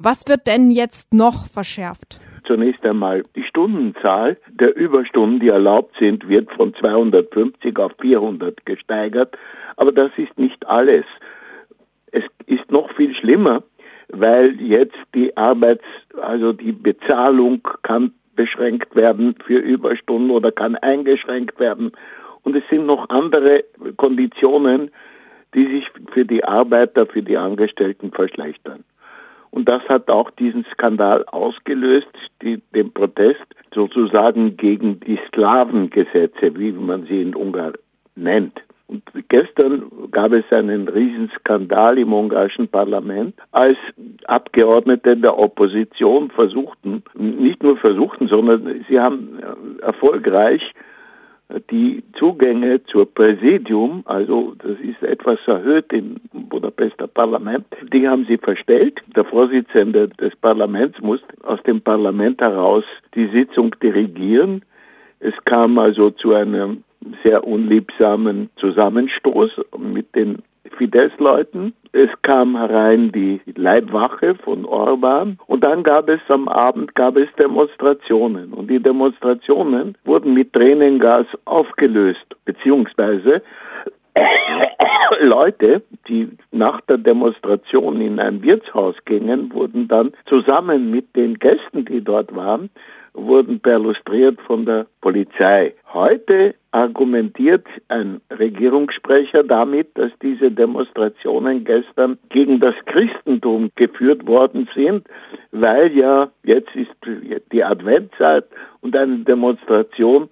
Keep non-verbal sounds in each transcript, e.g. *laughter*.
Was wird denn jetzt noch verschärft? Zunächst einmal die Stundenzahl der Überstunden, die erlaubt sind, wird von 250 auf 400 gesteigert. Aber das ist nicht alles. Es ist noch viel schlimmer, weil jetzt die Arbeits, also die Bezahlung kann beschränkt werden für Überstunden oder kann eingeschränkt werden. Und es sind noch andere Konditionen, die sich für die Arbeiter, für die Angestellten verschlechtern. Und das hat auch diesen Skandal ausgelöst, die, den Protest sozusagen gegen die Sklavengesetze, wie man sie in Ungarn nennt. Und gestern gab es einen Riesenskandal im ungarischen Parlament, als Abgeordnete der Opposition versuchten, nicht nur versuchten, sondern sie haben erfolgreich die Zugänge zur Präsidium, also das ist etwas erhöht im Budapester Parlament, die haben sie verstellt. Der Vorsitzende des Parlaments muss aus dem Parlament heraus die Sitzung dirigieren. Es kam also zu einem sehr unliebsamen Zusammenstoß mit den Fidesz-Leuten. Es kam herein die Leibwache von Orban. Und dann gab es am Abend gab es Demonstrationen. Und die Demonstrationen wurden mit Tränengas aufgelöst. Beziehungsweise *coughs* Leute, die nach der Demonstration in ein Wirtshaus gingen, wurden dann zusammen mit den Gästen, die dort waren, wurden perlustriert von der Polizei. Heute argumentiert ein Regierungssprecher damit, dass diese Demonstrationen gestern gegen das Christentum geführt worden sind, weil ja jetzt ist die Adventzeit und eine Demonstration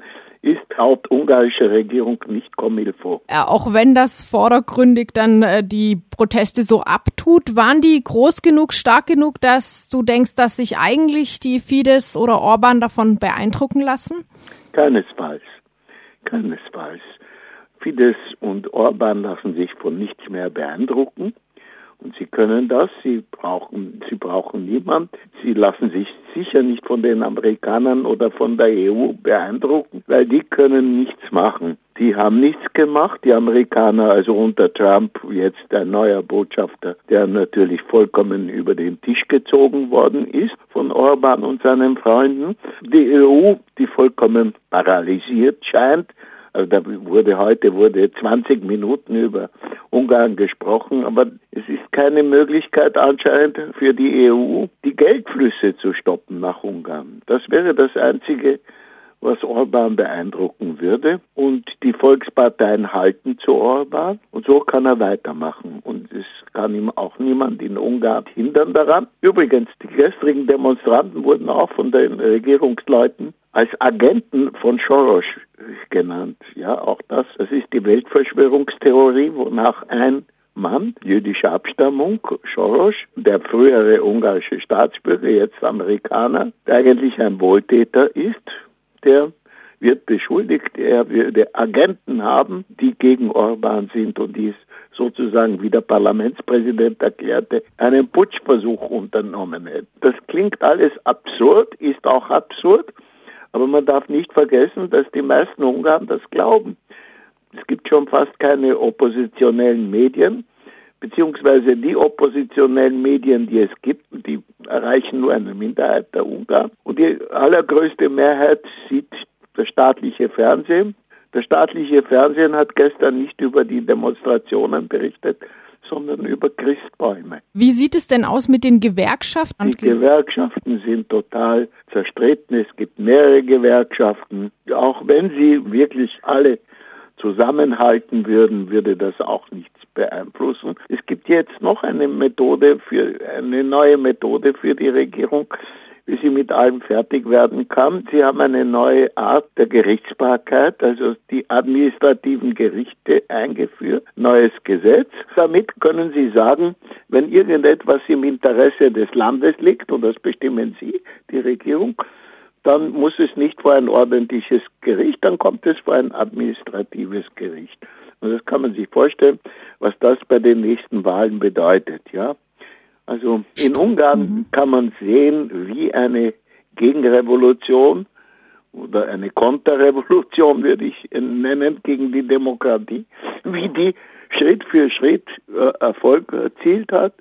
ist laut ungarischer Regierung nicht comme il faut. Ja, auch wenn das vordergründig dann äh, die Proteste so abtut, waren die groß genug, stark genug, dass du denkst, dass sich eigentlich die Fidesz oder Orban davon beeindrucken lassen? Keinesfalls. Keinesfalls. Fidesz und Orban lassen sich von nichts mehr beeindrucken. Und sie können das, sie brauchen, sie brauchen niemand. Sie lassen sich sicher nicht von den Amerikanern oder von der EU beeindrucken, weil die können nichts machen. Die haben nichts gemacht, die Amerikaner, also unter Trump jetzt der neue Botschafter, der natürlich vollkommen über den Tisch gezogen worden ist von Orban und seinen Freunden. Die EU, die vollkommen paralysiert scheint, also da wurde heute wurde 20 Minuten über Ungarn gesprochen, aber es ist keine Möglichkeit anscheinend für die EU, die Geldflüsse zu stoppen nach Ungarn. Das wäre das einzige, was Orban beeindrucken würde. Und die Volksparteien halten zu Orban und so kann er weitermachen. Und es kann ihm auch niemand in Ungarn hindern daran. Übrigens, die gestrigen Demonstranten wurden auch von den Regierungsleuten als Agenten von Soros genannt. Ja, auch das, das ist die Weltverschwörungstheorie, wonach ein Mann jüdischer Abstammung, Soros, der frühere ungarische Staatsbürger, jetzt Amerikaner, der eigentlich ein Wohltäter ist, der wird beschuldigt, er würde Agenten haben, die gegen Orban sind und dies sozusagen, wie der Parlamentspräsident erklärte, einen Putschversuch unternommen hätte. Das klingt alles absurd, ist auch absurd, aber man darf nicht vergessen, dass die meisten Ungarn das glauben. Es gibt schon fast keine oppositionellen Medien, beziehungsweise die oppositionellen Medien, die es gibt, die erreichen nur eine Minderheit der Ungarn. Und die allergrößte Mehrheit sieht das staatliche Fernsehen. Das staatliche Fernsehen hat gestern nicht über die Demonstrationen berichtet, sondern über Christbäume. Wie sieht es denn aus mit den Gewerkschaften? Die Gewerkschaften sind total zerstritten. Es gibt mehrere Gewerkschaften. Auch wenn sie wirklich alle zusammenhalten würden, würde das auch nichts beeinflussen. Es gibt jetzt noch eine Methode für eine neue Methode für die Regierung wie sie mit allem fertig werden kann. Sie haben eine neue Art der Gerichtsbarkeit, also die administrativen Gerichte eingeführt, neues Gesetz. Damit können Sie sagen, wenn irgendetwas im Interesse des Landes liegt, und das bestimmen Sie, die Regierung, dann muss es nicht vor ein ordentliches Gericht, dann kommt es vor ein administratives Gericht. Und das kann man sich vorstellen, was das bei den nächsten Wahlen bedeutet, ja. Also in Ungarn mhm. kann man sehen, wie eine Gegenrevolution oder eine Konterrevolution, würde ich nennen, gegen die Demokratie, wie die Schritt für Schritt äh, Erfolg erzielt hat.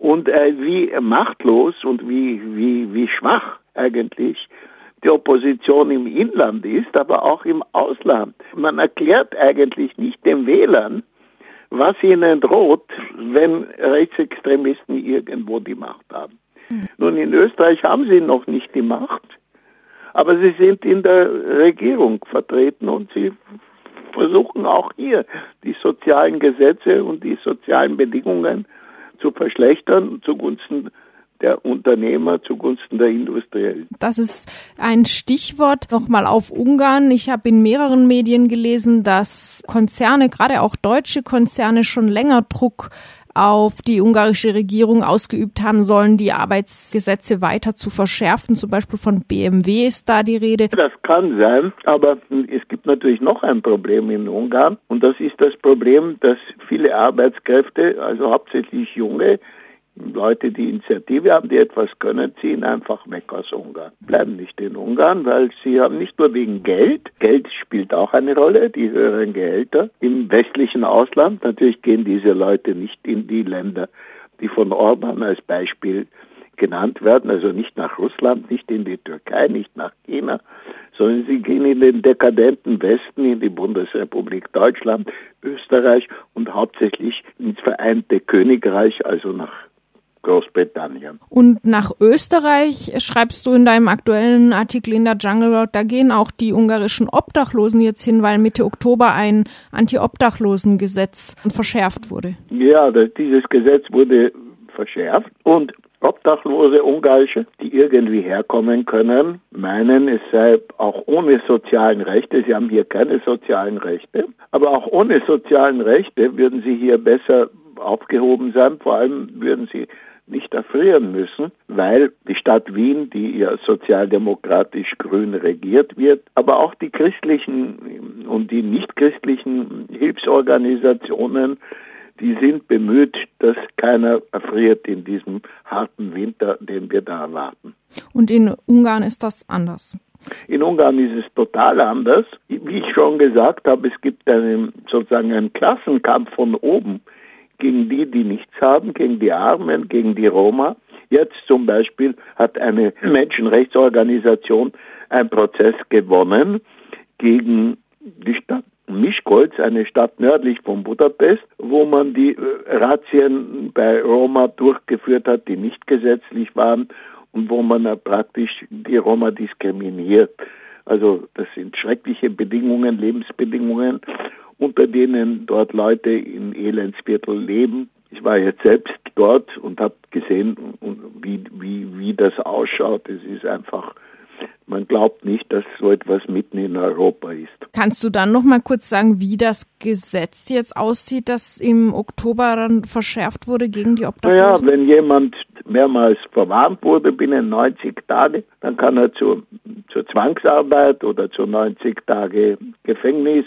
und äh, wie machtlos und wie, wie, wie schwach eigentlich die Opposition im Inland ist, aber auch im Ausland. Man erklärt eigentlich nicht den Wählern, was ihnen droht, wenn Rechtsextremisten irgendwo die Macht haben. Nun, in Österreich haben sie noch nicht die Macht, aber sie sind in der Regierung vertreten und sie versuchen auch hier die sozialen Gesetze und die sozialen Bedingungen zu verschlechtern zugunsten der Unternehmer zugunsten der Industriellen. Das ist ein Stichwort nochmal auf Ungarn. Ich habe in mehreren Medien gelesen, dass Konzerne, gerade auch deutsche Konzerne, schon länger Druck auf die ungarische Regierung ausgeübt haben sollen, die Arbeitsgesetze weiter zu verschärfen. Zum Beispiel von BMW ist da die Rede. Das kann sein, aber es gibt natürlich noch ein Problem in Ungarn und das ist das Problem, dass viele Arbeitskräfte, also hauptsächlich junge, Leute, die Initiative haben, die etwas können, ziehen einfach weg aus Ungarn. Bleiben nicht in Ungarn, weil sie haben nicht nur wegen Geld, Geld spielt auch eine Rolle, die höheren Gehälter. Im westlichen Ausland, natürlich gehen diese Leute nicht in die Länder, die von Orban als Beispiel genannt werden, also nicht nach Russland, nicht in die Türkei, nicht nach China, sondern sie gehen in den dekadenten Westen, in die Bundesrepublik Deutschland, Österreich und hauptsächlich ins Vereinte Königreich, also nach Großbritannien. Und nach Österreich schreibst du in deinem aktuellen Artikel in der Jungle World, da gehen auch die ungarischen Obdachlosen jetzt hin, weil Mitte Oktober ein Anti-Obdachlosen-Gesetz verschärft wurde. Ja, dieses Gesetz wurde verschärft und Obdachlose Ungarische, die irgendwie herkommen können, meinen, es sei auch ohne sozialen Rechte, sie haben hier keine sozialen Rechte, aber auch ohne sozialen Rechte würden sie hier besser aufgehoben sein. Vor allem würden sie nicht erfrieren müssen, weil die Stadt Wien, die ja sozialdemokratisch grün regiert wird, aber auch die christlichen und die nichtchristlichen Hilfsorganisationen, die sind bemüht, dass keiner erfriert in diesem harten Winter, den wir da erwarten. Und in Ungarn ist das anders. In Ungarn ist es total anders. Wie ich schon gesagt habe, es gibt einen, sozusagen einen Klassenkampf von oben gegen die, die nichts haben, gegen die Armen, gegen die Roma. Jetzt zum Beispiel hat eine Menschenrechtsorganisation einen Prozess gewonnen gegen die Stadt Mischkolz, eine Stadt nördlich von Budapest, wo man die äh, Razzien bei Roma durchgeführt hat, die nicht gesetzlich waren und wo man praktisch die Roma diskriminiert. Also das sind schreckliche Bedingungen, Lebensbedingungen unter denen dort Leute in Elendsviertel leben. Ich war jetzt selbst dort und habe gesehen, wie, wie, wie das ausschaut. Es ist einfach, man glaubt nicht, dass so etwas mitten in Europa ist. Kannst du dann noch mal kurz sagen, wie das Gesetz jetzt aussieht, das im Oktober dann verschärft wurde gegen die Obdachlosen? Naja, wenn jemand mehrmals verwarnt wurde binnen 90 Tage, dann kann er zur, zur Zwangsarbeit oder zu 90 Tage Gefängnis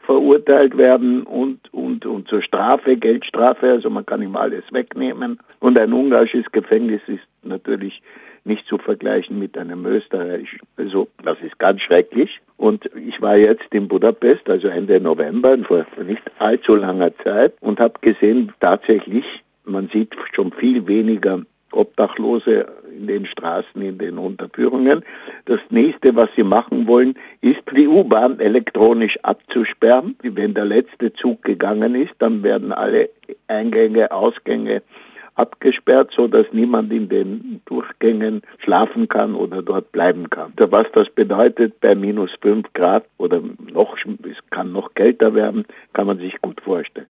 verurteilt werden und, und, und zur Strafe, Geldstrafe, also man kann ihm alles wegnehmen. Und ein ungarisches Gefängnis ist natürlich nicht zu vergleichen mit einem österreichischen. Also das ist ganz schrecklich. Und ich war jetzt in Budapest, also Ende November, vor nicht allzu langer Zeit, und habe gesehen, tatsächlich, man sieht schon viel weniger Obdachlose in den Straßen, in den Unterführungen. Das nächste, was sie machen wollen, ist die U-Bahn elektronisch abzusperren. Wenn der letzte Zug gegangen ist, dann werden alle Eingänge, Ausgänge abgesperrt, so dass niemand in den Durchgängen schlafen kann oder dort bleiben kann. Was das bedeutet bei minus fünf Grad oder noch, es kann noch kälter werden, kann man sich gut vorstellen.